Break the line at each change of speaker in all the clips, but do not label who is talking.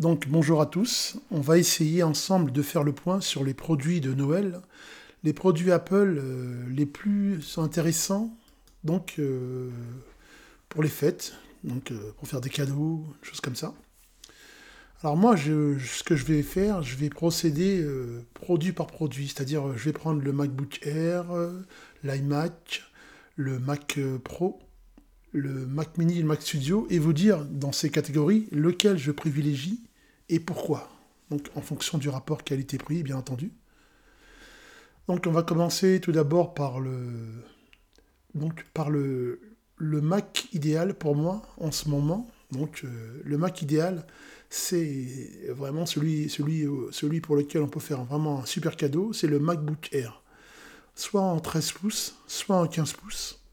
Donc bonjour à tous, on va essayer ensemble de faire le point sur les produits de Noël, les produits Apple euh, les plus intéressants donc euh, pour les fêtes, donc euh, pour faire des cadeaux, choses comme ça. Alors moi, ce que je vais faire, je vais procéder produit par produit, c'est-à-dire je vais prendre le MacBook Air, l'iMac, le Mac Pro, le Mac Mini et le Mac Studio et vous dire dans ces catégories lequel je privilégie et pourquoi. Donc en fonction du rapport qualité-prix, bien entendu. Donc on va commencer tout d'abord par le donc par le, Mac idéal pour moi en ce moment. Donc euh, le Mac idéal, c'est vraiment celui, celui, celui pour lequel on peut faire vraiment un super cadeau, c'est le MacBook Air. Soit en 13 pouces, soit en 15 pouces.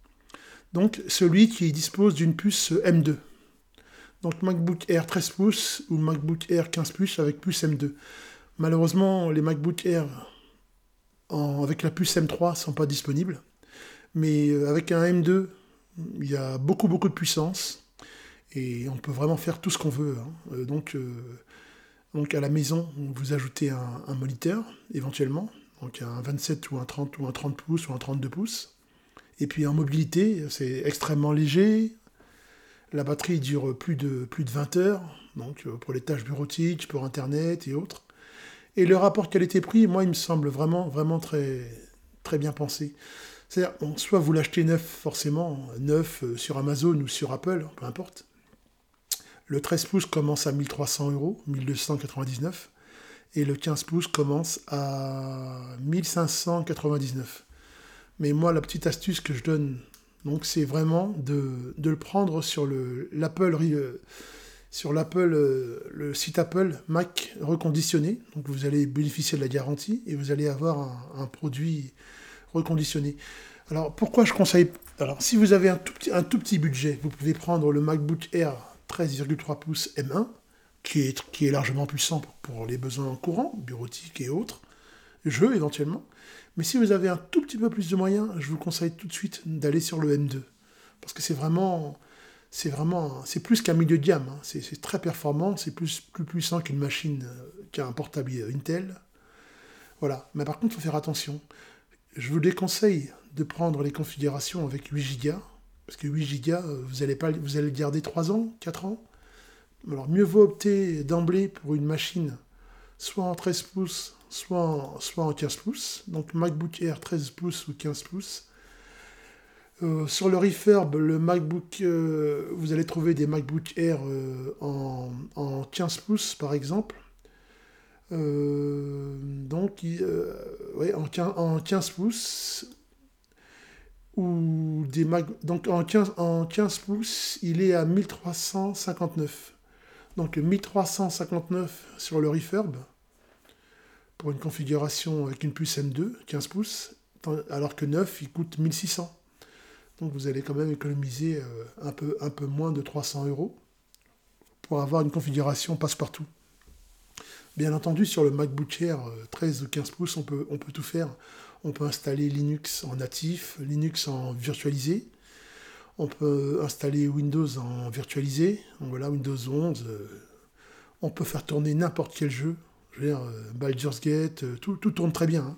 Donc celui qui dispose d'une puce M2. Donc MacBook Air 13 pouces ou MacBook Air 15 pouces avec puce M2. Malheureusement, les MacBook Air avec la puce M3 ne sont pas disponibles. Mais euh, avec un M2, il y a beaucoup beaucoup de puissance et on peut vraiment faire tout ce qu'on veut. Hein. Euh, donc, euh, donc à la maison, vous ajoutez un, un, moniteur éventuellement, donc un 27 ou un 30 ou un 30 pouces ou un 32 pouces. Et puis en mobilité, c'est extrêmement léger. La batterie dure plus de, plus de 20 heures, donc euh, pour les tâches bureautiques, pour Internet et autres. Et le rapport qualité-prix, moi, il me semble vraiment, vraiment très, très bien pensé. C'est-à-dire, soit vous l'achetez neuf, forcément, neuf euh, sur Amazon ou sur Apple, peu importe. Le 13 pouces commence à 1300 euros, 1299. Et le 15 pouces commence à 1599. Mais moi, la petite astuce que je donne, donc, c'est vraiment de, le prendre sur l'Apple euh, sur l'Apple, euh, le site Apple Mac reconditionné. Donc vous allez bénéficier de la garantie et vous allez avoir un, produit reconditionné. Alors pourquoi je conseille Alors si vous avez un tout, petit, budget, vous pouvez prendre le MacBook Air 13,3 pouces M1, qui est, qui est largement puissant pour les besoins courants, bureautiques et autres, jeux éventuellement. Mais si vous avez un tout petit peu plus de moyens, je vous conseille tout de suite d'aller sur le M2. Parce que c'est vraiment, c'est vraiment, c'est plus qu'un milieu de gamme. Hein. C'est très performant, c'est plus, plus puissant qu'une machine, euh, qu'un portable Intel. Voilà. Mais par contre, il faut faire attention. Je vous déconseille de prendre les configurations avec 8 Go. Parce que 8 Go, euh, vous allez, pas, vous allez le garder 3 ans, 4 ans. Alors mieux vaut opter d'emblée pour une machine soit en 13 pouces, soit en, soit en 15 pouces. Donc MacBook Air 13 pouces ou 15 pouces. Euh, sur le refurb, le MacBook, euh, vous allez trouver des MacBook Air euh, en, en, 15 pouces par exemple. donc, en, 15, en 15 pouces. Ou donc en 15, en 15 pouces, il est à 1359. Donc 1359 sur le refurb pour une configuration avec une puce M2, 15 pouces, alors que 9, il coûte 1600. Donc vous allez quand même économiser euh, un peu, un peu moins de 300 euros pour avoir une configuration passe-partout. Bien entendu, sur le MacBook Air 13 euh, ou 15 pouces, on peut, on peut tout faire. On peut installer Linux en natif, Linux en virtualisé. On peut installer Windows en virtualisé. Voilà, Windows 11. Euh, on peut faire tourner n'importe quel jeu. Je veux dire, euh, Baldur's Gate, euh, tout, tourne très bien. Hein.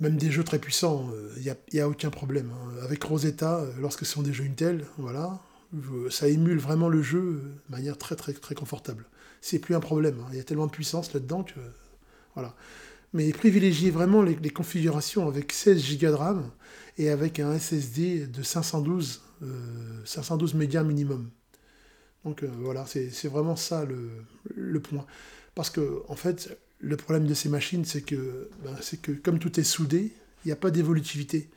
Même des jeux très puissants, il euh, n'y a, aucun problème. Hein. Avec Rosetta, lorsque ce sont des jeux Intel, voilà, ça émule vraiment le jeu de manière très très très confortable. C'est plus un problème. Hein. Il y a tellement de puissance là-dedans que voilà. Mais privilégiez vraiment les, configurations avec 16 Go de RAM et avec un SSD de 512, 512 mégas minimum. Donc voilà, c'est vraiment ça le point. Parce que, en fait, le problème de ces machines, c'est que, ben, que comme tout est soudé, il n'y a pas d'évolutivité.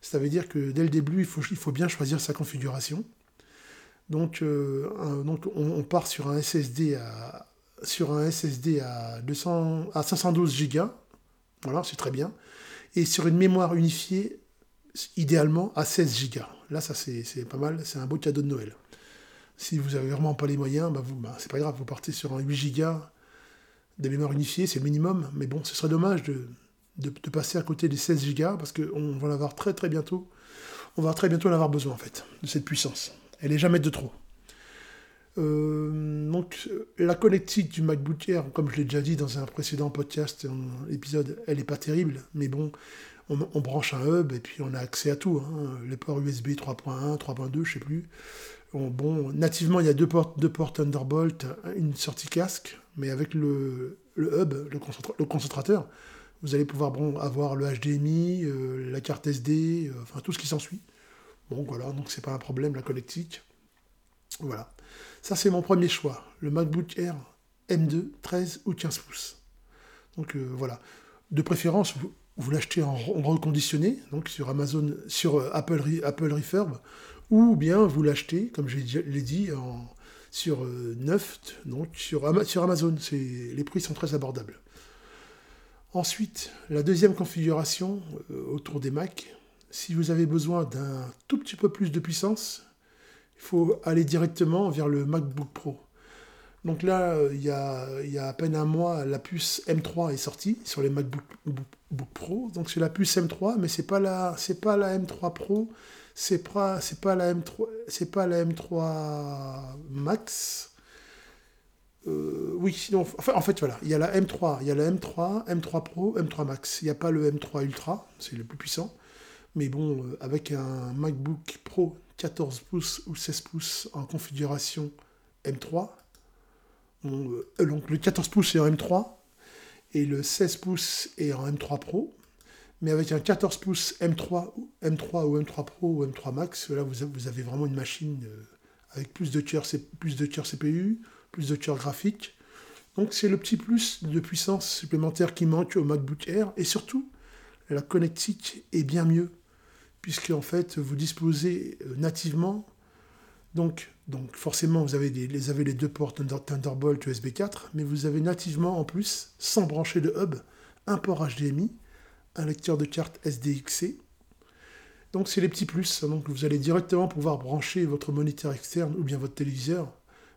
Ça veut dire que dès le début, il faut, il faut bien choisir sa configuration. Donc, euh, donc on, part sur un SSD à, sur un SSD à, 200, à 512 Go. Voilà, c'est très bien. Et sur une mémoire unifiée, idéalement à 16 Go. Là, ça c'est pas mal, c'est un beau cadeau de Noël. Si vous n'avez vraiment pas les moyens, vous, ben, c'est pas grave, vous partez sur un 8 Go des mémoires unifiées, c'est le minimum, mais bon, ce serait dommage de, passer à côté des 16 Go parce qu'on va l'avoir très très bientôt. On va très bientôt en avoir besoin en fait, de cette puissance. Elle est jamais de trop. Euh, donc la connectique du MacBook Air, comme je l'ai déjà dit dans un précédent podcast, épisode, elle n'est pas terrible, mais bon, on, branche un hub et puis on a accès à tout. Les ports USB 3.1, 3.2, je sais plus. Bon, nativement, il y a deux portes, deux ports Thunderbolt, une sortie casque, mais avec le, hub, le, concentrateur, vous allez pouvoir avoir le HDMI, euh, la carte SD, euh, enfin tout ce qui s'ensuit. Bon, voilà, donc c'est pas un problème, la connectique. Voilà. Ça, c'est mon premier choix, le MacBook Air M2, 13 ou 15 pouces. Donc euh, voilà. De préférence, vous, l'achetez en, reconditionné, donc sur Amazon, sur Apple, Apple Refurb, ou bien vous l'achetez, comme je l'ai dit, en, sur euh, neuf, donc sur, sur Amazon. Les prix sont très abordables. Ensuite, la deuxième configuration euh, autour des Mac, si vous avez besoin d'un tout petit peu plus de puissance, il faut aller directement vers le MacBook Pro. Donc là, euh, il y, a, il y a à peine un mois, la puce M3 est sortie sur les MacBook Pro. Donc c'est la puce M3, mais c'est pas la, c'est pas la M3 Pro, c'est pas, la M3, c'est pas la M3 Max. Euh, oui, sinon, en fait, voilà, il y a la M3, il y a la M3, M3 Pro, M3 Max. Il n'y a pas le M3 Ultra, c'est le plus puissant. Mais bon, euh, avec un MacBook Pro 14 pouces ou 16 pouces en configuration M3, euh, donc le 14 pouces est en M3 et le 16 pouces est en M3 Pro. Mais avec un 14 pouces M3, M3 ou M3 Pro ou M3 Max, vous avez vraiment une machine euh, avec plus de cœurs plus de CPU, plus de cœurs graphiques. Donc c'est le petit plus de puissance supplémentaire qui manque au MacBook Air et surtout la connectique est bien mieux puisque en fait vous disposez euh, nativement donc, donc forcément vous avez, les, avez les deux ports Thunderbolt USB 4 mais vous avez nativement en plus sans brancher de hub un port HDMI un lecteur de carte SDXC. Donc c'est les petits plus. Donc vous allez directement pouvoir brancher votre moniteur externe ou bien votre téléviseur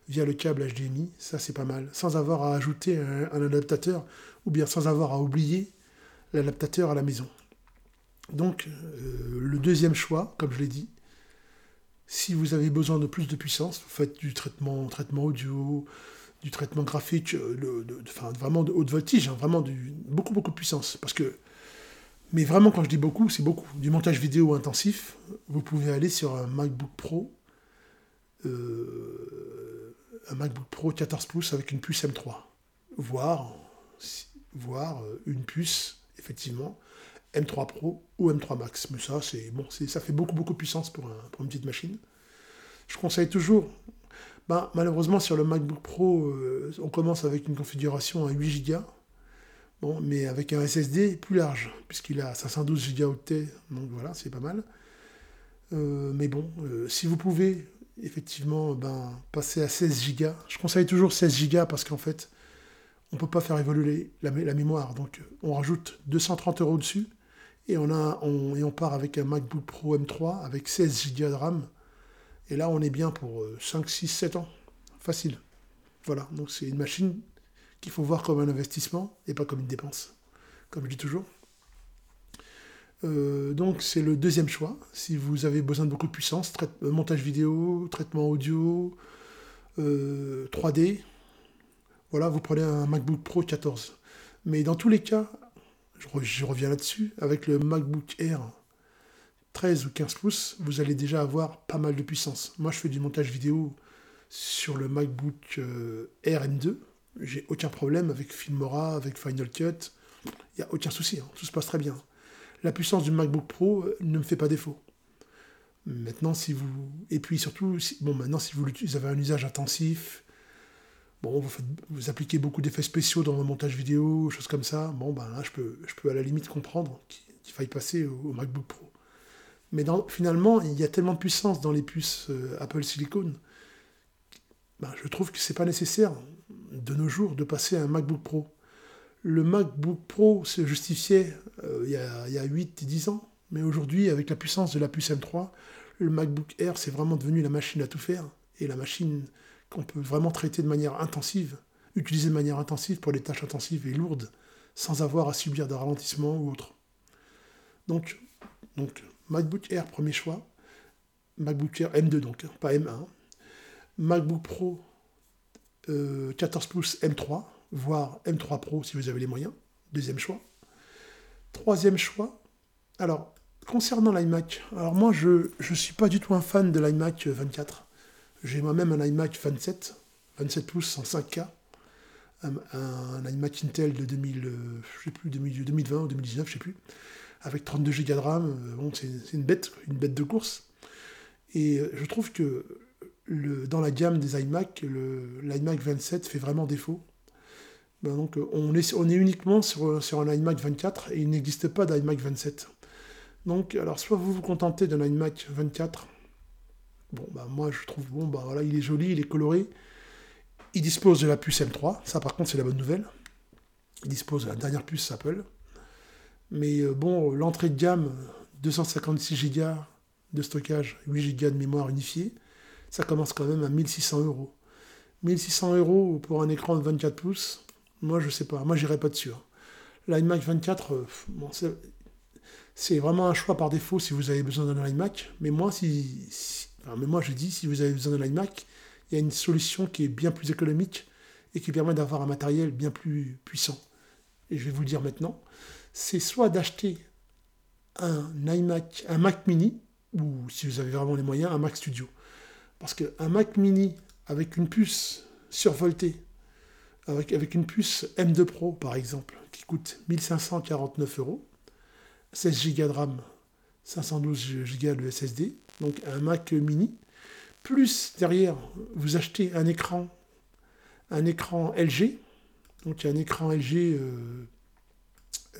via le câble HDMI. Ça c'est pas mal. Sans avoir à ajouter un, adaptateur ou bien sans avoir à oublier l'adaptateur à la maison. Donc euh, le deuxième choix, comme je l'ai dit, si vous avez besoin de plus de puissance, vous faites du traitement, audio, du traitement graphique, euh, enfin, vraiment de haute voltige, hein, vraiment du, beaucoup beaucoup de puissance. Parce que mais vraiment, quand je dis beaucoup, c'est beaucoup. Du montage vidéo intensif, vous pouvez aller sur un MacBook Pro, euh, un MacBook Pro 14 pouces avec une puce M3, voire, voire euh, une puce, effectivement, M3 Pro ou M3 Max. Mais ça, c'est bon, ça fait beaucoup, beaucoup de puissance pour, une petite machine. Je conseille toujours. Ben, malheureusement, sur le MacBook Pro, euh, on commence avec une configuration à 8 Go mais avec un SSD plus large, puisqu'il a 512 Go, donc voilà, c'est pas mal. Euh, mais bon, euh, si vous pouvez effectivement ben, passer à 16 Go, je conseille toujours 16 Go parce qu'en fait, on ne peut pas faire évoluer la, mémoire. Donc on rajoute 230 euros dessus et on, a, on, et on part avec un MacBook Pro M3 avec 16 Go de RAM. Et là, on est bien pour 5, 6, 7 ans. Facile. Voilà, donc c'est une machine qu'il faut voir comme un investissement et pas comme une dépense, comme je dis toujours. Euh, donc c'est le deuxième choix. Si vous avez besoin de beaucoup de puissance, euh, montage vidéo, traitement audio, 3D, euh, voilà, vous prenez un MacBook Pro 14. Mais dans tous les cas, je, reviens là-dessus, avec le MacBook Air 13 ou 15 pouces, vous allez déjà avoir pas mal de puissance. Moi je fais du montage vidéo sur le MacBook Air M2, j'ai aucun problème avec Filmora, avec Final Cut. Il n'y a aucun souci, hein. tout se passe très bien. La puissance du MacBook Pro euh, ne me fait pas défaut. Maintenant, si vous. Et puis surtout, bon, maintenant, si vous, avez un usage intensif, bon, vous, appliquez beaucoup d'effets spéciaux dans le montage vidéo, choses comme ça, bon, ben là, je peux, je peux à la limite comprendre qu'il faille passer au, MacBook Pro. Mais finalement, il y a tellement de puissance dans les puces euh, Apple Silicon, ben, je trouve que c'est pas nécessaire de nos jours de passer à un MacBook Pro. Le MacBook Pro se justifiait euh, il, y a, il, y a, 8 et 10 ans, mais aujourd'hui, avec la puissance de la puce M3, le MacBook Air, c'est vraiment devenu la machine à tout faire, et la machine qu'on peut vraiment traiter de manière intensive, utiliser de manière intensive pour des tâches intensives et lourdes, sans avoir à subir de ralentissement ou autre. Donc, donc MacBook Air, premier choix. MacBook Air M2 donc, hein, pas M1. MacBook Pro 14 pouces M3, voire M3 Pro si vous avez les moyens. Deuxième choix. Troisième choix. Alors, concernant l'iMac, alors moi je ne suis pas du tout un fan de l'iMac 24. J'ai moi-même un iMac 27, 27 pouces en 5K, un, iMac Intel de 2000, je sais plus, 2020 ou 2019, je sais plus, avec 32 Go de RAM. Euh, bon, c'est une bête, une bête de course. Et euh, je trouve que dans la gamme des iMac, l'iMac 27 fait vraiment défaut. Ben donc on est, uniquement sur, un iMac 24 et il n'existe pas d'iMac 27. Donc, alors soit vous vous contentez d'un iMac 24 Bon, bah, moi, je trouve, bon, bah, voilà, il est joli, il est coloré. Il dispose de la puce M3. Ça, par contre, c'est la bonne nouvelle. Il dispose de la dernière puce Apple. Mais euh, bon, l'entrée de gamme, 256 Go de stockage, 8 Go de mémoire unifiée, ça commence quand même à 1600 euros. 1600 euros pour un écran de 24 pouces, moi je sais pas, moi j'irai pas dessus. Hein. L'iMac 24, euh, c'est vraiment un choix par défaut si vous avez besoin d'un iMac, mais moi si mais moi, je dis, si vous avez besoin d'un iMac, il y a une solution qui est bien plus économique et qui permet d'avoir un matériel bien plus puissant. Et je vais vous le dire maintenant. C'est soit d'acheter un iMac, un Mac mini, ou si vous avez vraiment les moyens, un Mac Studio. Parce qu'un Mac mini avec une puce survoltée, avec, une puce M2 Pro par exemple, qui coûte 1549 euros, 16 Go de RAM, 512 Go de SSD, donc un Mac mini, plus derrière, vous achetez un écran, un écran LG, donc un écran LG, euh,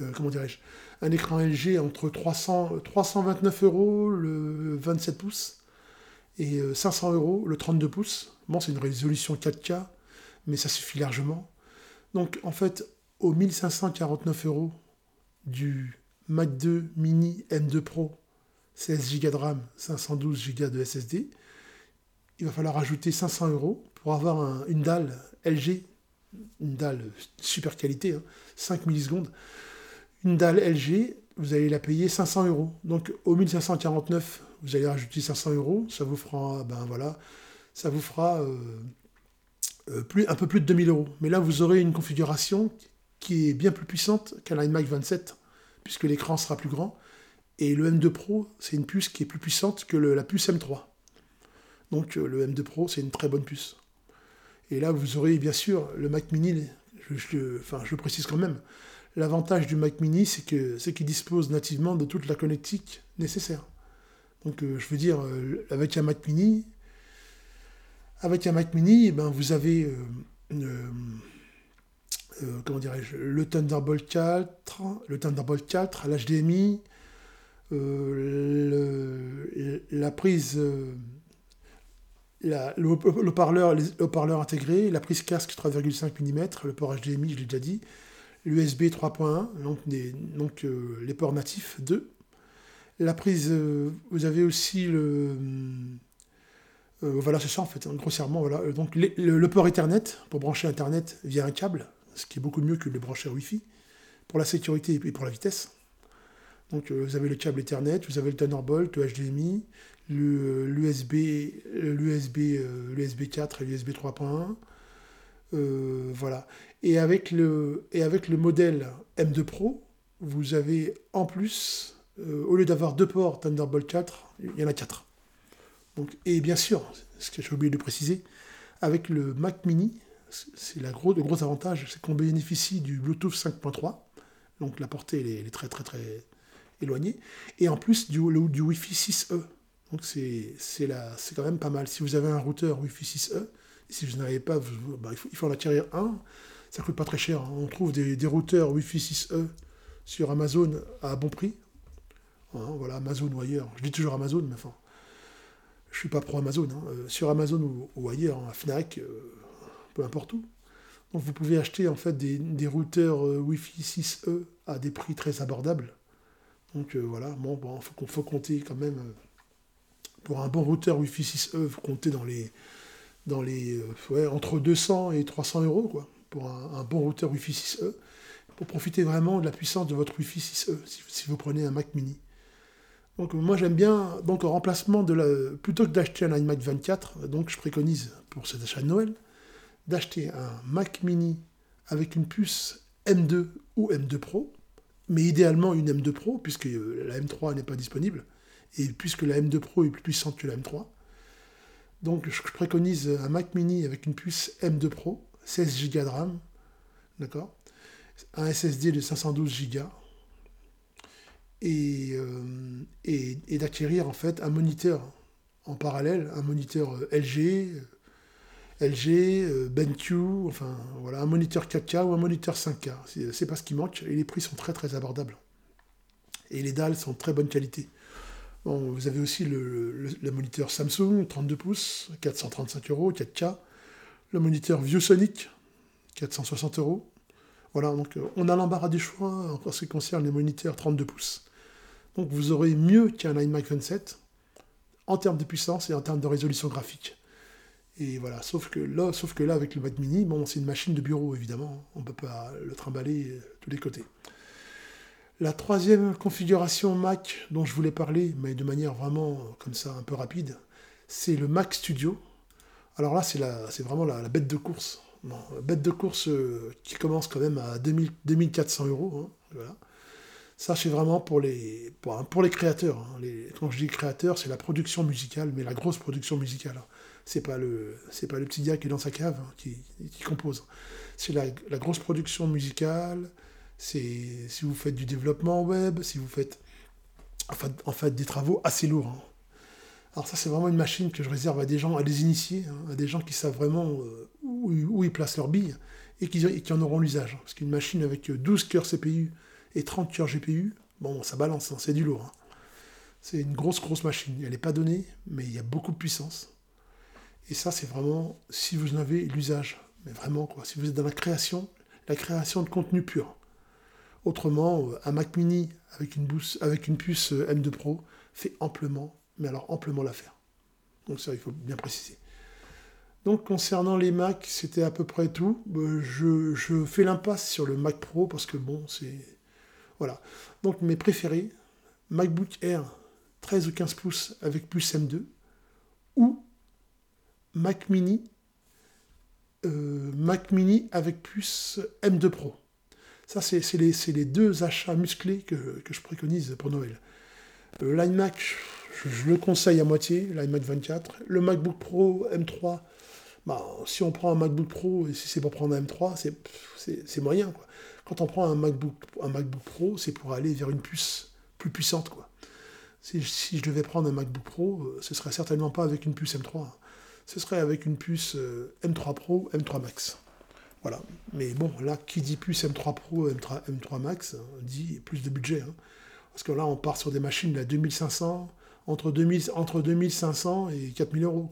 euh, comment dirais-je, un écran LG entre 300, 329 euros le 27 pouces et 500 euh, euros le 32 pouces. Bon, c'est une résolution 4K, mais ça suffit largement. Donc en fait, aux 1549 euros du Mac 2 mini M2 Pro 16 Go de RAM, 512 Go de SSD. Il va falloir ajouter 500 euros pour avoir une dalle LG, une dalle super qualité, 5 hein, millisecondes. Une dalle LG, vous allez la payer 500 euros. Donc au 1549, vous allez rajouter 500 euros, ça vous fera, ben voilà, ça vous fera euh, euh, plus, un peu plus de 2000 euros. Mais là, vous aurez une configuration qui est bien plus puissante qu'un iMac 27, puisque l'écran sera plus grand et le M2 Pro, c'est une puce qui est plus puissante que la puce M3. Donc euh, le M2 Pro, c'est une très bonne puce. Et là, vous aurez bien sûr le Mac Mini, je, enfin, je précise quand même, l'avantage du Mac Mini, c'est qu'il dispose nativement de toute la connectique nécessaire. Donc euh, je veux dire, euh, avec un Mac Mini, avec un Mac Mini, eh ben, vous avez comment dirais-je, le Thunderbolt 4, le Thunderbolt 4, l'HDMI, euh, la prise, euh, le haut-parleur haut intégré, la prise casque 3,5 mm, le port HDMI, je l'ai déjà dit, l'USB 3.1, donc, euh, les ports natifs 2. La prise, vous avez aussi le. voilà, c'est ça en fait, grossièrement. Voilà. Donc le, port Ethernet pour brancher Internet via un câble, ce qui est beaucoup mieux que le brancher Wi-Fi, pour la sécurité et pour la vitesse. Donc euh, vous avez le câble Ethernet, vous avez le Thunderbolt, le HDMI, l'USB, l'USB, l'USB 4 et l'USB 3.1. Euh, voilà. Et avec, le, et avec le modèle M2 Pro, vous avez en plus, euh, au lieu d'avoir deux ports Thunderbolt 4, il y en a quatre. Et bien sûr, ce que j'ai oublié de préciser, avec le Mac Mini, c'est le gros avantage, c'est qu'on bénéficie du Bluetooth 5.3. Donc la portée est, très très très éloigné, et en plus du, du Wi-Fi 6E. Donc c'est quand même pas mal. Si vous avez un routeur Wi-Fi 6E, si vous n'avez pas, bah, il, faut, il faut en acquérir un. Ça coûte pas très cher. Hein. On trouve des, des, routeurs Wi-Fi 6E sur Amazon à bon prix. Hein, voilà, Amazon ou ailleurs. Je dis toujours Amazon, mais enfin, je suis pas pro Amazon. Hein. Euh, sur Amazon ou, ailleurs, à Fnac, euh, peu importe où. Donc vous pouvez acheter en fait des, routeurs euh, Wi-Fi 6E à des prix très abordables. Donc voilà, bon, bon, faut, compter quand même. Pour un bon routeur Wi-Fi 6E, faut compter dans les, dans les entre 200 et 300 euros, quoi, pour un, bon routeur Wi-Fi 6E, pour profiter vraiment de la puissance de votre Wi-Fi 6E, si, vous prenez un Mac mini. Donc moi j'aime bien, donc en remplacement de la, plutôt que d'acheter un iMac 24, donc je préconise pour cet achat de Noël, d'acheter un Mac mini avec une puce M2 ou M2 Pro, mais idéalement une M2 Pro, puisque euh, la M3 n'est pas disponible, et puisque la M2 Pro est plus puissante que la M3. Donc je préconise un Mac mini avec une puce M2 Pro, 16 Go de RAM, d'accord? Un SSD de 512 Go, euh, et, d'acquérir en fait un moniteur en parallèle, un moniteur LG, LG, BenQ, enfin voilà, un moniteur 4K ou un moniteur 5K. C'est pas ce qui manque et les prix sont très très abordables. Et les dalles sont de très bonne qualité. Vous avez aussi le, moniteur Samsung, 32 pouces, 435 euros, 4K. Le moniteur ViewSonic, 460 euros. Voilà, donc euh, on a l'embarras du choix en ce qui concerne les moniteurs 32 pouces. Donc vous aurez mieux qu'un iMac 27 en termes de puissance et en termes de résolution graphique. Et voilà, sauf que là, sauf que là avec le Mac Mini, bon, c'est une machine de bureau évidemment, on ne peut pas le trimballer de tous les côtés. La troisième configuration Mac dont je voulais parler, mais de manière vraiment comme ça un peu rapide, c'est le Mac Studio. Alors là, c'est, vraiment la, bête de course. bête de course euh, qui commence quand même à 2000, 2400 euros. Hein. Ça, c'est vraiment pour les, pour, les créateurs. Hein. Quand je dis créateur, c'est la production musicale, mais la grosse production musicale. C'est pas le, c'est pas le petit gars qui est dans sa cave hein, qui, compose. C'est la, grosse production musicale. C'est si vous faites du développement web, si vous faites en fait, des travaux assez lourds. Hein. Alors ça, c'est vraiment une machine que je réserve à des gens, à des initiés, à des gens qui savent vraiment euh, où, ils placent leurs billes et qui, et qui en auront l'usage. Parce qu'une machine avec 12 cœurs CPU et 30 cœurs GPU, bon, ça balance, hein, c'est du lourd. Hein. C'est une grosse, grosse machine. Elle n'est pas donnée, mais il y a beaucoup de puissance. Et ça, c'est vraiment si vous en avez l'usage. Mais vraiment, quoi. Si vous êtes dans la création, la création de contenu pur. Autrement, euh, un Mac mini avec une, avec une puce euh, M2 Pro fait amplement, mais alors amplement l'affaire. Donc ça, il faut bien préciser. Donc concernant les Mac, c'était à peu près tout. Euh, je, je fais l'impasse sur le Mac Pro parce que bon, c'est voilà. Donc mes préférés, MacBook Air 13 ou 15 pouces avec plus M2 ou Mac Mini, euh, Mac Mini avec plus M2 Pro. Ça, c'est les, les, deux achats musclés que, je préconise pour Noël. Euh, L'iMac, je, le conseille à moitié, l'iMac 24. Le MacBook Pro M3, bah, si on prend un MacBook Pro et si c'est pour prendre un M3, c'est moyen. Quoi. Quand on prend un MacBook, un MacBook Pro, c'est pour aller vers une puce plus puissante. Quoi. Si, je devais prendre un MacBook Pro, euh, ce serait certainement pas avec une puce M3. Ce serait avec une puce euh, M3 Pro, M3 Max. Voilà. Mais bon, là, qui dit puce M3 Pro, M3, M3 Max, hein, dit plus de budget. Hein. Parce que là, on part sur des machines à 2500, entre, 2000, entre 2500 et 4000 euros.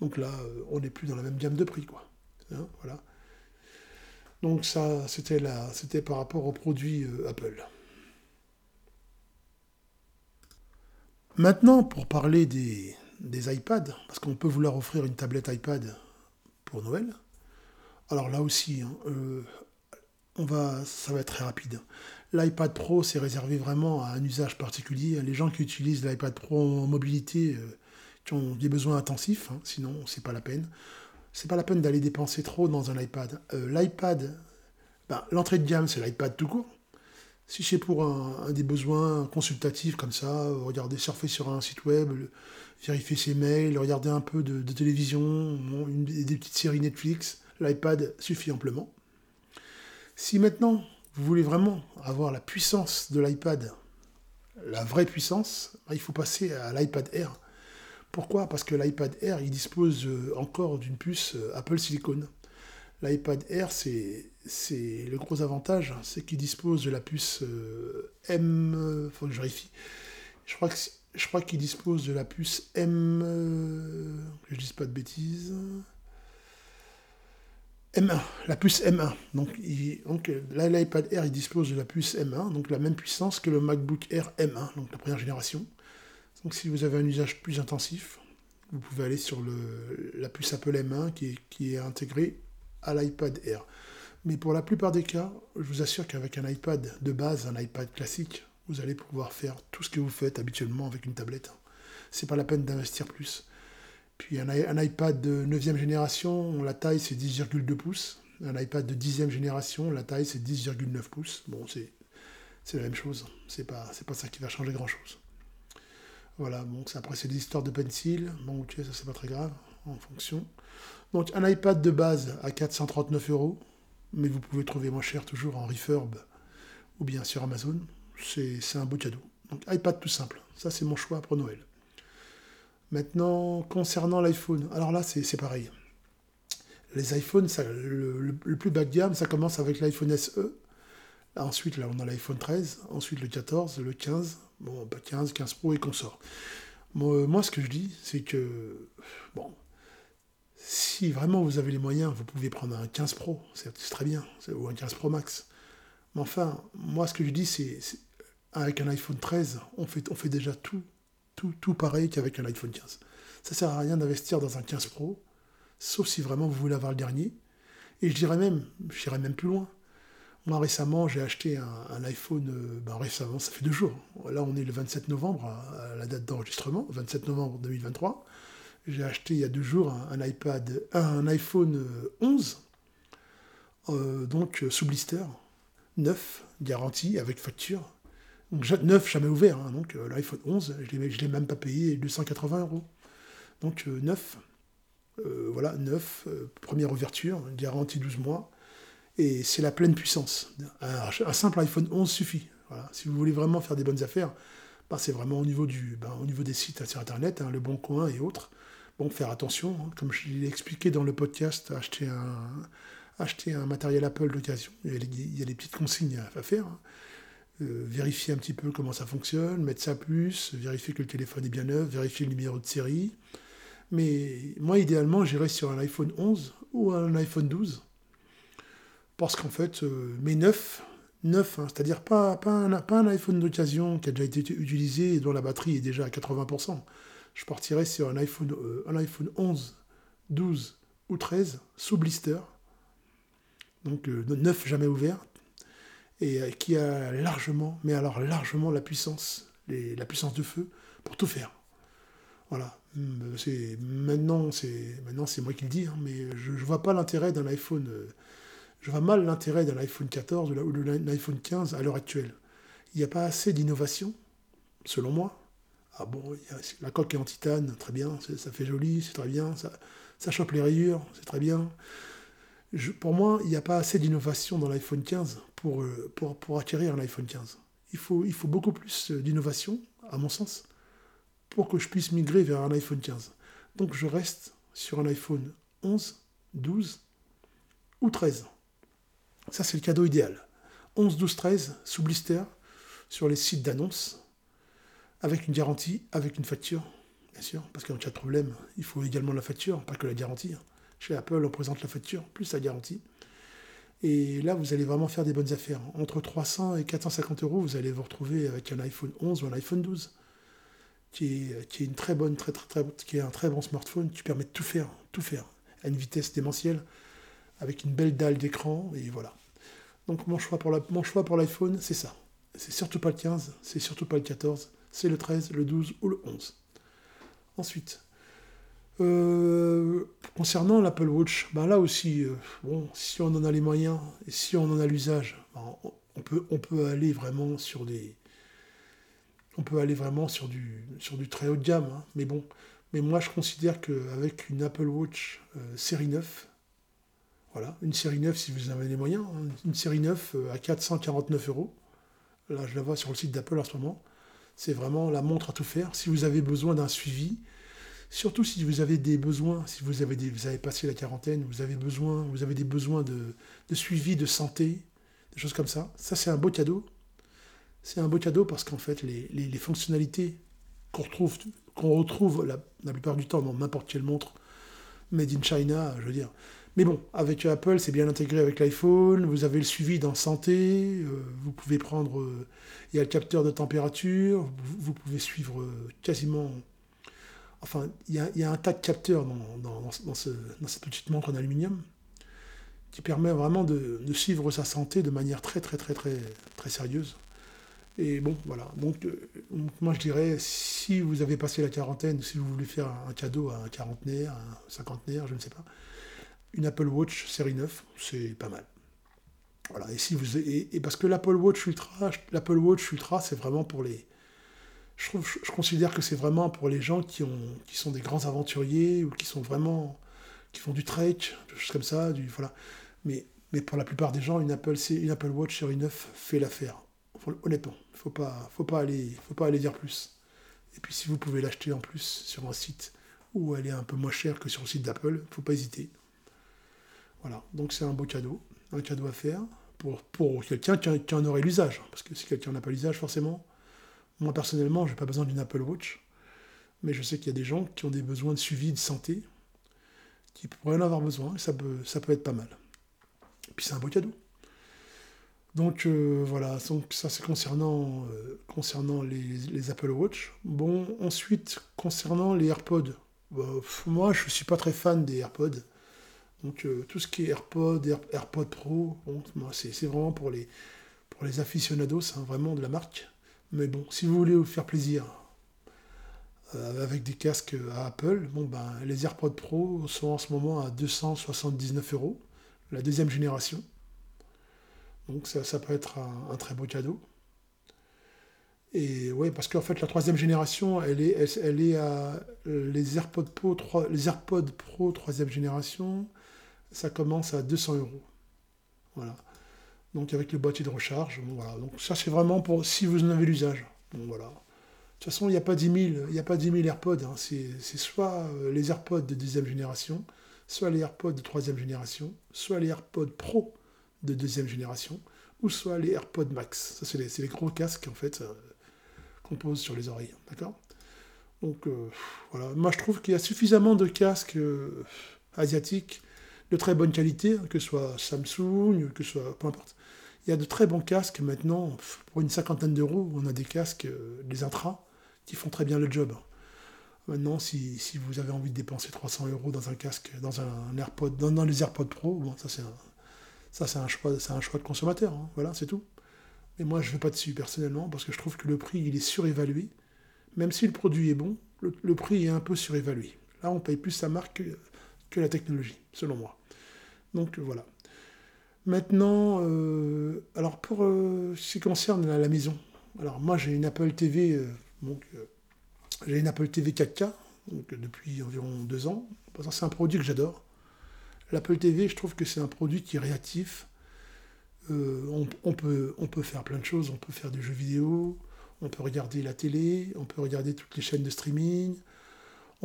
Donc là, euh, on n'est plus dans la même gamme de prix. Quoi. Hein, voilà. Donc ça, c'était c'était par rapport aux produits euh, Apple. Maintenant, pour parler des, des iPads, parce qu'on peut vouloir offrir une tablette iPad pour Noël. Alors là aussi, hein, euh, on va, ça va être très rapide. L'iPad Pro, c'est réservé vraiment à un usage particulier. Les gens qui utilisent l'iPad Pro en mobilité, euh, qui ont des besoins intensifs, hein, sinon c'est pas la peine c'est pas la peine d'aller dépenser trop dans un iPad. Euh, L'iPad, ben, l'entrée de gamme, c'est l'iPad tout court. Si c'est pour un, des besoins consultatifs comme ça, regarder, surfer sur un site web, vérifier ses mails, regarder un peu de, télévision, des petites séries Netflix, l'iPad suffit amplement. Si maintenant vous voulez vraiment avoir la puissance de l'iPad, la vraie puissance, ben, il faut passer à l'iPad Air. Pourquoi? Parce que l'iPad Air, il dispose euh, encore d'une puce euh, Apple Silicon. L'iPad Air, c'est, le gros avantage, hein, c'est qu'il dispose de la puce euh, M. faut que je vérifie. Je crois, qu'il dispose de la puce M. que je dise pas de bêtises. M1, la puce M1. Donc, donc l'iPad Air, il dispose de la puce M1, donc la même puissance que le MacBook Air M1, donc la première génération. Donc si vous avez un usage plus intensif, vous pouvez aller sur la puce Apple M1 qui est, intégrée à l'iPad Air. Mais pour la plupart des cas, je vous assure qu'avec un iPad de base, un iPad classique, vous allez pouvoir faire tout ce que vous faites habituellement avec une tablette. C'est pas la peine d'investir plus. Puis un, iPad de 9e génération, la taille c'est 10,2 pouces. Un iPad de 10e génération, la taille c'est 10,9 pouces. Bon, c'est, la même chose. C'est pas, pas ça qui va changer grand chose. Voilà, bon, après c'est des histoires de pencil. Bon, ok, ça c'est pas très grave en fonction. Donc un iPad de base à 439 euros, mais vous pouvez trouver moins cher toujours en refurb ou bien sur Amazon. C'est, un beau cadeau. Donc iPad tout simple. Ça c'est mon choix pour Noël. Maintenant, concernant l'iPhone, alors là c'est, pareil. Les iPhones, ça, le, plus bas de gamme, ça commence avec l'iPhone SE. Ensuite, là, on a l'iPhone 13, ensuite le 14, le 15, bon, pas 15, 15 Pro et qu'on sort. Moi, ce que je dis, c'est que, bon, si vraiment vous avez les moyens, vous pouvez prendre un 15 Pro, c'est très bien, ou un 15 Pro Max. Mais enfin, moi, ce que je dis, c'est, avec un iPhone 13, on fait, on fait déjà tout, tout, tout pareil qu'avec un iPhone 15. Ça sert à rien d'investir dans un 15 Pro, sauf si vraiment vous voulez avoir le dernier. Et je dirais même, je dirais même plus loin. Moi, récemment, j'ai acheté un, iPhone, ben, récemment, ça fait deux jours. Là, on est le 27 novembre, à, la date d'enregistrement, 27 novembre 2023. J'ai acheté il y a deux jours un, iPad, un, iPhone 11, euh, euh, donc sous blister, neuf, garantie, avec facture. Donc neuf, jamais ouvert. Hein. donc l'iPhone 11, je ne l'ai même pas payé 280 euros. Donc neuf, voilà, neuf, première ouverture, garantie 12 mois et c'est la pleine puissance. Un, simple iPhone 11 suffit. Si vous voulez vraiment faire des bonnes affaires, bah, c'est vraiment au niveau, du, bah, au niveau des sites sur Internet, hein, Le Bon Coin et autres. Bon, faire attention, hein. comme je l'ai expliqué dans le podcast, acheter un, matériel Apple d'occasion. Il, y a des petites consignes à, faire. Hein. Euh, vérifier un petit peu comment ça fonctionne, mettre sa puce, vérifier que le téléphone est bien neuf, vérifier le numéro de série. Mais moi, idéalement, j'irais sur un iPhone 11 ou un iPhone 12 parce qu'en fait, euh, mes neufs, neuf, hein, c'est-à-dire pas, pas, un, pas un iPhone d'occasion qui a déjà été utilisé et dont la batterie est déjà à 80%. Je partirais sur un iPhone, euh, un iPhone 11, 12 ou 13 sous blister, donc euh, neuf jamais ouvert, et qui a largement, mais alors largement la puissance, la puissance de feu pour tout faire. Voilà. C'est maintenant, c'est maintenant c'est moi qui le dis, hein, mais je, ne vois pas l'intérêt d'un iPhone je vois mal l'intérêt d'un iPhone 14 ou d'un iPhone 15 à l'heure actuelle. Il n'y a pas assez d'innovation, selon moi. Ah bon, la coque est en titane, très bien, ça fait joli, c'est très bien, ça, ça chope les rayures, c'est très bien. pour moi, il n'y a pas assez d'innovation dans l'iPhone 15 pour, euh, pour, pour acquérir un iPhone 15. Il faut, il faut beaucoup plus d'innovation, à mon sens, pour que je puisse migrer vers un iPhone 15. Donc je reste sur un iPhone 11, 12 ou 13. Ça, c'est le cadeau idéal. 11, 12, 13, sous blister, sur les sites d'annonces, avec une garantie, avec une facture, bien sûr, parce qu'en cas de problème, il faut également la facture, pas que la garantie. Hein. Chez Apple, on présente la facture, plus la garantie. Et là, vous allez vraiment faire des bonnes affaires. Entre 300 et 450 euros, vous allez vous retrouver avec un iPhone 11 ou un iPhone 12, qui est, qui est une très bonne, très, très, très, qui est un très bon smartphone qui permet de tout faire, tout faire, à une vitesse démentielle avec une belle dalle d'écran, et voilà. Donc mon choix pour, l'iPhone, c'est ça. C'est surtout pas le 15, c'est surtout pas le 14, c'est le 13, le 12 ou le 11. Ensuite, euh, concernant l'Apple Watch, ben là aussi, euh, bon, si on en a les moyens et si on en a l'usage, ben, on, peut, on peut aller vraiment sur des, on peut aller vraiment sur du, sur du très haut de gamme, hein. mais bon, mais moi je considère qu'avec une Apple Watch euh, série 9, voilà, une série 9 si vous avez les moyens. Hein. Une série 9 euh, à 449 euros. Là, je la vois sur le site d'Apple en ce moment. C'est vraiment la montre à tout faire. Si vous avez besoin d'un suivi, surtout si vous avez des besoins, si vous avez, vous avez passé la quarantaine, vous avez, besoin, vous avez des besoins de, suivi, de santé, des choses comme ça, ça c'est un beau cadeau. C'est un beau cadeau parce qu'en fait, les, fonctionnalités qu'on retrouve, qu'on retrouve la, la, plupart du temps dans n'importe quelle montre made in China, je veux dire, mais bon, avec Apple, c'est bien intégré avec l'iPhone, vous avez le suivi dans santé, euh, vous pouvez prendre, euh, il y a le capteur de température, vous, pouvez suivre euh, quasiment, enfin, il y, a, un tas de capteurs dans, cette petite montre en aluminium qui permet vraiment de, suivre sa santé de manière très très très très très sérieuse. Et bon, voilà. Donc, moi, je dirais, si vous avez passé la quarantaine, si vous voulez faire un cadeau à un quarantenaire, un cinquantenaire, je ne sais pas, une Apple Watch série 9, c'est pas mal. Voilà. Et, si vous, et, parce que l'Apple Watch Ultra, l'Apple Watch Ultra, c'est vraiment pour les. Je, trouve, je considère que c'est vraiment pour les gens qui, ont, qui sont des grands aventuriers ou qui sont vraiment. qui font du trek, des choses comme ça. Du, voilà. Mais, pour la plupart des gens, une Apple, une Apple Watch série 9 fait l'affaire honnêtement, faut pas, faut pas aller, faut pas aller dire plus. Et puis si vous pouvez l'acheter en plus sur un site où elle est un peu moins chère que sur le site d'Apple, faut pas hésiter. Voilà, donc c'est un beau cadeau, un cadeau à faire pour, pour quelqu'un qui, en aurait l'usage. Parce que si quelqu'un n'a pas l'usage, forcément, moi personnellement, j'ai pas besoin d'une Apple Watch, mais je sais qu'il y a des gens qui ont des besoins de suivi de santé qui pourraient en avoir besoin, et ça peut, être pas mal. Et puis c'est un beau cadeau. Donc euh, voilà, donc ça c'est concernant, euh, les, Apple Watch. Bon, ensuite, concernant les AirPods. Bah, moi, je ne suis pas très fan des AirPods. Donc euh, tout ce qui est AirPods, AirPods Pro, c'est vraiment pour les, pour les aficionados, vraiment de la marque. Mais bon, si vous voulez vous faire plaisir avec des casques à Apple, bon ben les AirPods Pro sont en ce moment à 279 euros, la deuxième génération. Donc ça, peut être un, très beau cadeau. Et oui, parce qu'en fait, la troisième génération, elle est, elle, à les AirPods Pro, 3, les AirPods Pro troisième génération, ça commence à 200 euros. Voilà. Donc avec le boîtier de recharge, voilà. Donc ça c'est vraiment pour si vous en avez l'usage. Bon voilà. De toute façon, il n'y a pas 10 000, il a pas 10 000 AirPods. Hein. C'est soit euh, les AirPods de deuxième génération, soit les AirPods de troisième génération, soit les AirPods Pro de deuxième génération, ou soit les AirPods Max. C'est les, gros casques, en fait, euh, qu'on pose sur les oreilles. D'accord? Donc, euh, voilà. Moi, je trouve qu'il y a suffisamment de casques asiatiques de très bonne qualité, hein, que ce soit Samsung, que ce soit... peu importe. Il y a de très bons casques maintenant, pour une cinquantaine d'euros, on a des casques, des intras, qui font très bien le job. Maintenant, si, vous avez envie de dépenser 300 euros dans un casque, dans un AirPod, dans, les AirPods Pro, ça c'est un, choix, de consommateur. Hein. Voilà, c'est tout. Mais moi, je ne vais pas dessus personnellement parce que je trouve que le prix, il est surévalué. Même si le produit est bon, le, prix est un peu surévalué. Là, on paye plus la marque que, la technologie, selon moi. Donc voilà. Maintenant, euh, alors pour euh, ce qui concerne la, maison, alors moi j'ai une Apple TV, euh, donc j'ai une Apple TV 4K donc, depuis environ deux ans. C'est un produit que j'adore. L'Apple TV, je trouve que c'est un produit qui est réactif. Euh, on, peut, on peut faire plein de choses. On peut faire des jeux vidéo, on peut regarder la télé, on peut regarder toutes les chaînes de streaming.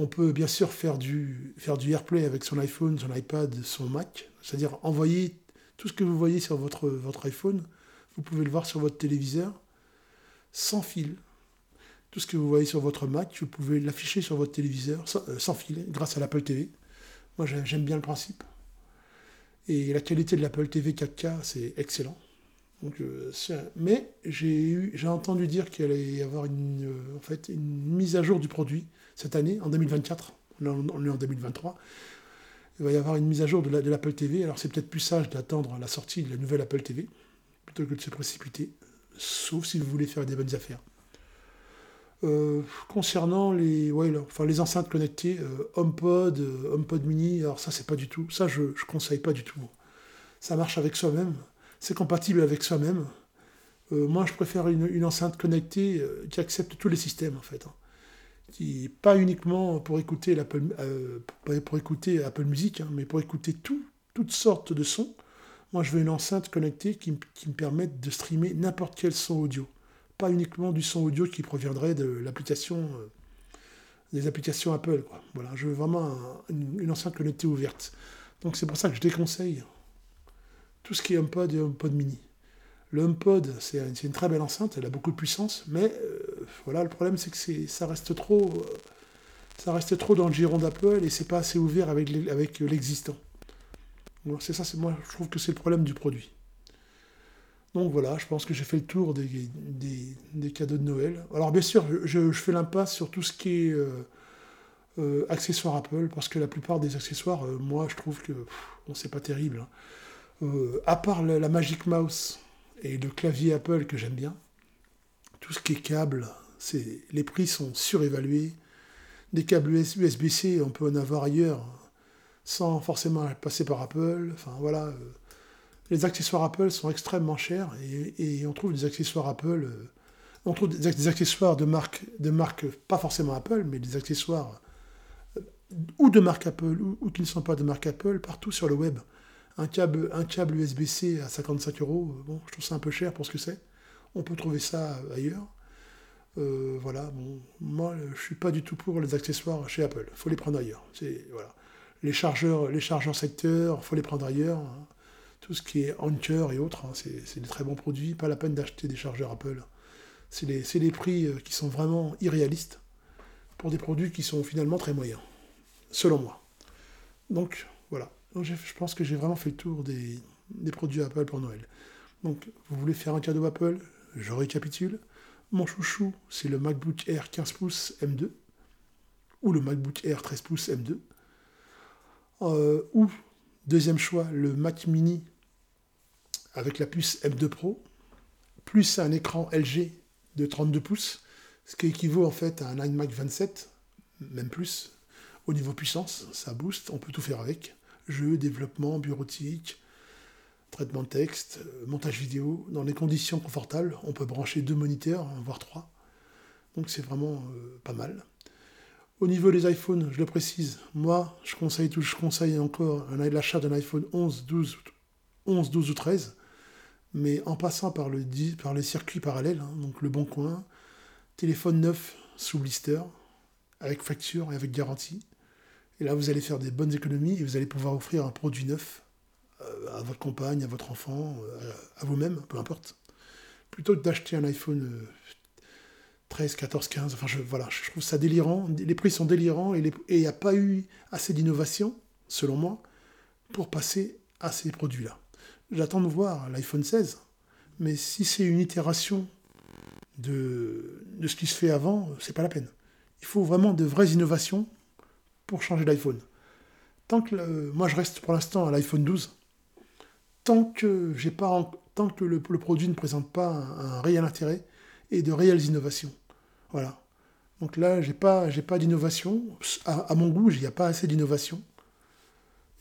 On peut bien sûr faire du, AirPlay avec son iPhone, son iPad, son Mac. C'est-à-dire envoyer tout ce que vous voyez sur votre, votre iPhone, vous pouvez le voir sur votre téléviseur sans fil. Tout ce que vous voyez sur votre Mac, vous pouvez l'afficher sur votre téléviseur sans, euh, sans fil, grâce à l'Apple TV. Moi, j'aime bien le principe. Et la qualité de l'Apple TV 4K, c'est excellent. Euh, mais j'ai entendu dire qu'il allait y avoir une, euh, une mise à jour du produit cette année, en 2024. On est en 2023. Il va y avoir une mise à jour de l'Apple TV. Alors, c'est peut-être plus sage d'attendre la sortie de la nouvelle Apple TV plutôt que de se précipiter, sauf si vous voulez faire des bonnes affaires. Euh, concernant les, enfin, les enceintes connectées, HomePod, HomePod mini, alors ça c'est pas du tout, ça je, je conseille pas du tout. Ça marche avec soi-même, c'est compatible avec soi-même. moi je préfère une, enceinte connectée qui accepte tous les systèmes en fait. Hein. Qui, pas uniquement pour écouter, l'Apple, pour écouter Apple Music, hein, mais pour écouter tout, toutes sortes de sons. Moi je veux une enceinte connectée qui, me permette de streamer n'importe quel son audio pas uniquement du son audio qui proviendrait de l'application, euh, des applications Apple. Voilà, je veux vraiment une, enceinte connectée ouverte. Donc c'est pour ça que je déconseille tout ce qui est HomePod et HomePod mini. Le HomePod, c'est une très belle enceinte, elle a beaucoup de puissance, mais euh, voilà, le problème c'est que ça reste trop, euh, ça reste trop dans le giron d'Apple et c'est pas assez ouvert avec l'existant. c'est ça, moi je trouve que c'est le problème du produit. Donc voilà, je pense que j'ai fait le tour des, cadeaux de Noël. Alors bien sûr, je, fais l'impasse sur tout ce qui est euh, accessoires Apple, parce que la plupart des accessoires, moi je trouve que c'est pas terrible. Hein. À part la, Magic Mouse et le clavier Apple que j'aime bien, tout ce qui est câble, les prix sont surévalués. Des câbles USB-C, on peut en avoir ailleurs, sans forcément passer par Apple. Enfin voilà, euh, les accessoires Apple sont extrêmement chers et, on trouve des accessoires Apple, euh, on trouve des, accessoires de marque, de marque, pas forcément Apple, mais des accessoires euh, ou de marque Apple ou, qui ne sont pas de marque Apple partout sur le web. Un câble, USB-C à 55 euros, bon, je trouve ça un peu cher pour ce que c'est. On peut trouver ça ailleurs. voilà, bon, moi je suis pas du tout pour les accessoires chez Apple. Faut les prendre ailleurs. C'est voilà. Les chargeurs, les chargeurs secteurs, faut les prendre ailleurs. Hein tout ce qui est Anker et autres, hein, c'est des très bons produits, pas la peine d'acheter des chargeurs Apple. C'est des prix euh, qui sont vraiment irréalistes pour des produits qui sont finalement très moyens, selon moi. Donc voilà, je pense que j'ai vraiment fait le tour des, produits Apple pour Noël. Donc vous voulez faire un cadeau Apple, je récapitule. Mon chouchou, c'est le MacBook Air 15 pouces M2 ou le MacBook Air 13 pouces M2. Euh, ou Deuxième choix, le Mac Mini avec la puce M2 Pro, plus un écran LG de 32 pouces, ce qui équivaut en fait à un iMac 27, même plus, au niveau puissance, ça booste, on peut tout faire avec. Jeux, développement, bureautique, traitement de texte, montage vidéo, dans des conditions confortables, on peut brancher deux moniteurs, voire trois. Donc c'est vraiment euh, pas mal. Au niveau des iPhones, je le précise, moi, je conseille, tout, je conseille encore l'achat d'un iPhone 11, 12, 11, 12 ou 13, mais en passant par le, par les circuits parallèles, hein, donc le bon coin, téléphone neuf sous blister, avec facture et avec garantie. Et là, vous allez faire des bonnes économies et vous allez pouvoir offrir un produit neuf euh, à votre compagne, à votre enfant, euh, à vous-même, peu importe. Plutôt que d'acheter un iPhone euh, 13, 14, 15. Enfin, je, voilà, je trouve ça délirant. Les prix sont délirants et il n'y a pas eu assez d'innovation, selon moi, pour passer à ces produits-là. J'attends de voir l'iPhone 16, mais si c'est une itération de, de ce qui se fait avant, c'est pas la peine. Il faut vraiment de vraies innovations changer d'iPhone. Tant que moi je reste pour l'instant à l'iPhone 12, tant que j'ai pas tant que le, produit ne présente pas un réel intérêt, et de réelles innovations. Voilà. Donc là, j'ai pas, j'ai pas d'innovation. À, mon goût, il n'y a pas assez d'innovation.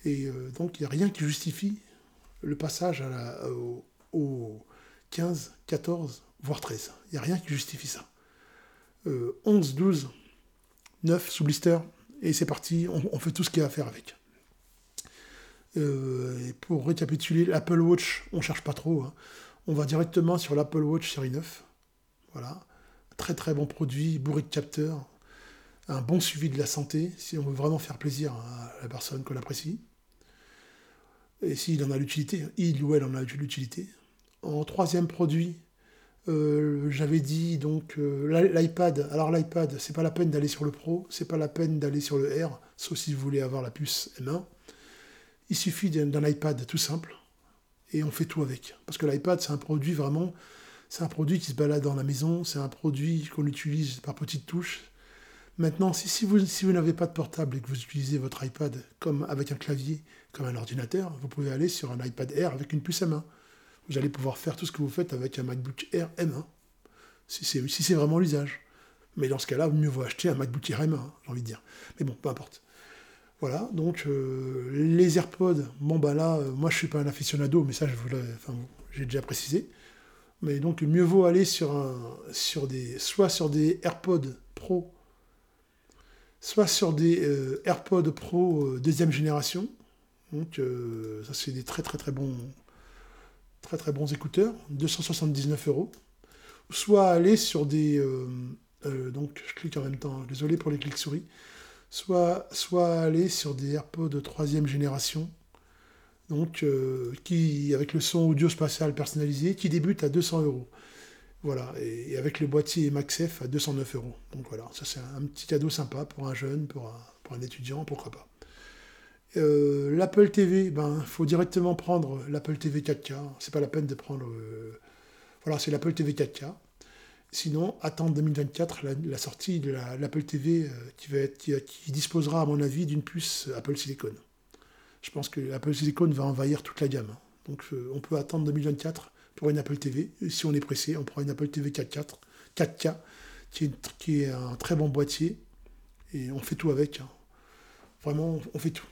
Et euh, donc, il n'y a rien qui justifie le passage à la, au, 15, 14, voire 13. Il n'y a rien qui justifie ça. 11, 12, 9 sous blister, et c'est parti, on, fait tout ce qu'il y a à faire avec. Euh, pour récapituler, l'Apple Watch, on ne cherche pas trop. Hein. On va directement sur l'Apple Watch série 9. Voilà. Très très bon produit, bourré de capteurs, un bon suivi de la santé, si on veut vraiment faire plaisir à la personne qu'on apprécie. Et s'il en a l'utilité, il ou elle en a l'utilité. En troisième produit, euh, j'avais dit donc euh, l'iPad. Alors l'iPad, c'est pas la peine d'aller sur le Pro, c'est pas la peine d'aller sur le R, sauf si vous voulez avoir la puce M1. Il suffit d'un iPad tout simple et on fait tout avec. Parce que l'iPad, c'est un produit vraiment c'est un produit qui se balade dans la maison, c'est un produit qu'on utilise par petites touches. Maintenant, si, vous, n'avez pas de portable et que vous utilisez votre iPad comme avec un clavier, comme un ordinateur, vous pouvez aller sur un iPad Air avec une puce M1. Vous allez pouvoir faire tout ce que vous faites avec un MacBook Air M1, si c'est vraiment l'usage. Mais dans ce cas-là, mieux vaut acheter un MacBook Air M1, j'ai envie de dire. Mais bon, peu importe. Voilà, donc euh, les AirPods, bon bah là, euh, moi je suis pas un aficionado, mais ça je vous j'ai déjà précisé. Mais donc, mieux vaut aller sur, un, sur des, soit sur des AirPods Pro, soit sur des euh, AirPods Pro deuxième génération. Donc, ça, c'est des très, très, très bons, très, très bons écouteurs, 279 euros. Soit aller sur des. donc, je clique en même temps, désolé pour les clics souris. Soit, soit aller sur des AirPods de troisième génération, donc euh, qui, avec le son audio spatial personnalisé, qui débute à 200 euros. Voilà, et, avec le boîtier MaxF à 209 euros. Donc voilà, ça c'est un, petit cadeau sympa pour un jeune, pour un, pour un étudiant, pourquoi pas. Euh, L'Apple TV, ben faut directement prendre l'Apple TV 4K. C'est pas la peine de prendre. Euh, voilà, c'est l'Apple TV 4K. Sinon, attendre 2024 la, sortie de l'Apple TV qui, va être, qui disposera, à mon avis, d'une puce Apple Silicon je pense que l'Apple Silicon va envahir toute la gamme. Donc euh, on peut attendre 2024 pour une Apple TV. si on est pressé, on prend une Apple TV 4K, 4K, qui est, qui est un très bon boîtier. Et on fait tout avec. Hein. Vraiment, on fait tout.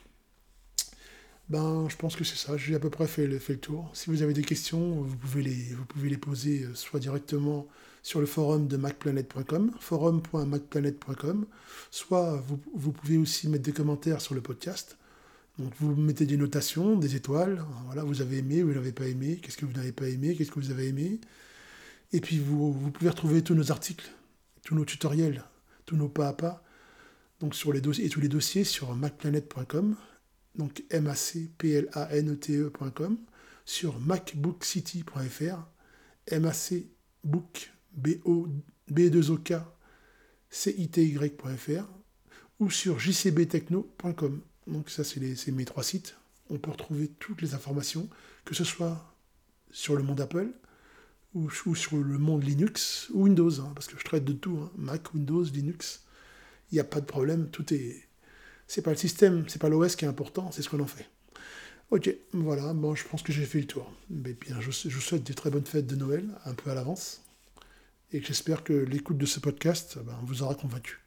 Ben, je pense que c'est ça. J'ai à peu près fait le, tour. Si vous avez des questions, vous pouvez les, vous pouvez les poser euh, soit directement sur le forum de macplanet.com, forum.macplanet.com, soit vous, vous, pouvez aussi mettre des commentaires sur le podcast. Donc vous mettez des notations, des étoiles. Voilà, vous avez aimé, vous n'avez pas aimé, qu'est-ce que vous n'avez pas aimé, qu'est-ce que vous avez aimé. Et puis vous, vous pouvez retrouver tous nos articles, tous nos tutoriels, tous nos pas à pas. Donc sur les dossiers et tous les dossiers sur macplanet.com donc macplanete.com, sur macbookcity.fr, macbook, B2OK, CITY.fr, ou sur jcbtechno.com. Donc ça, c'est mes trois sites. On peut retrouver toutes les informations, que ce soit sur le monde Apple, ou, sur le monde Linux, ou Windows, hein, parce que je traite de tout, hein. Mac, Windows, Linux. Il n'y a pas de problème, tout est, c'est pas le système, c'est pas l'OS qui est important, c'est ce qu'on en fait. Ok, voilà, bon, je pense que j'ai fait le tour. Mais bien, je, je, souhaite des très bonnes fêtes de Noël, un peu à l'avance, et j'espère que l'écoute de ce podcast ben, vous aura convaincu.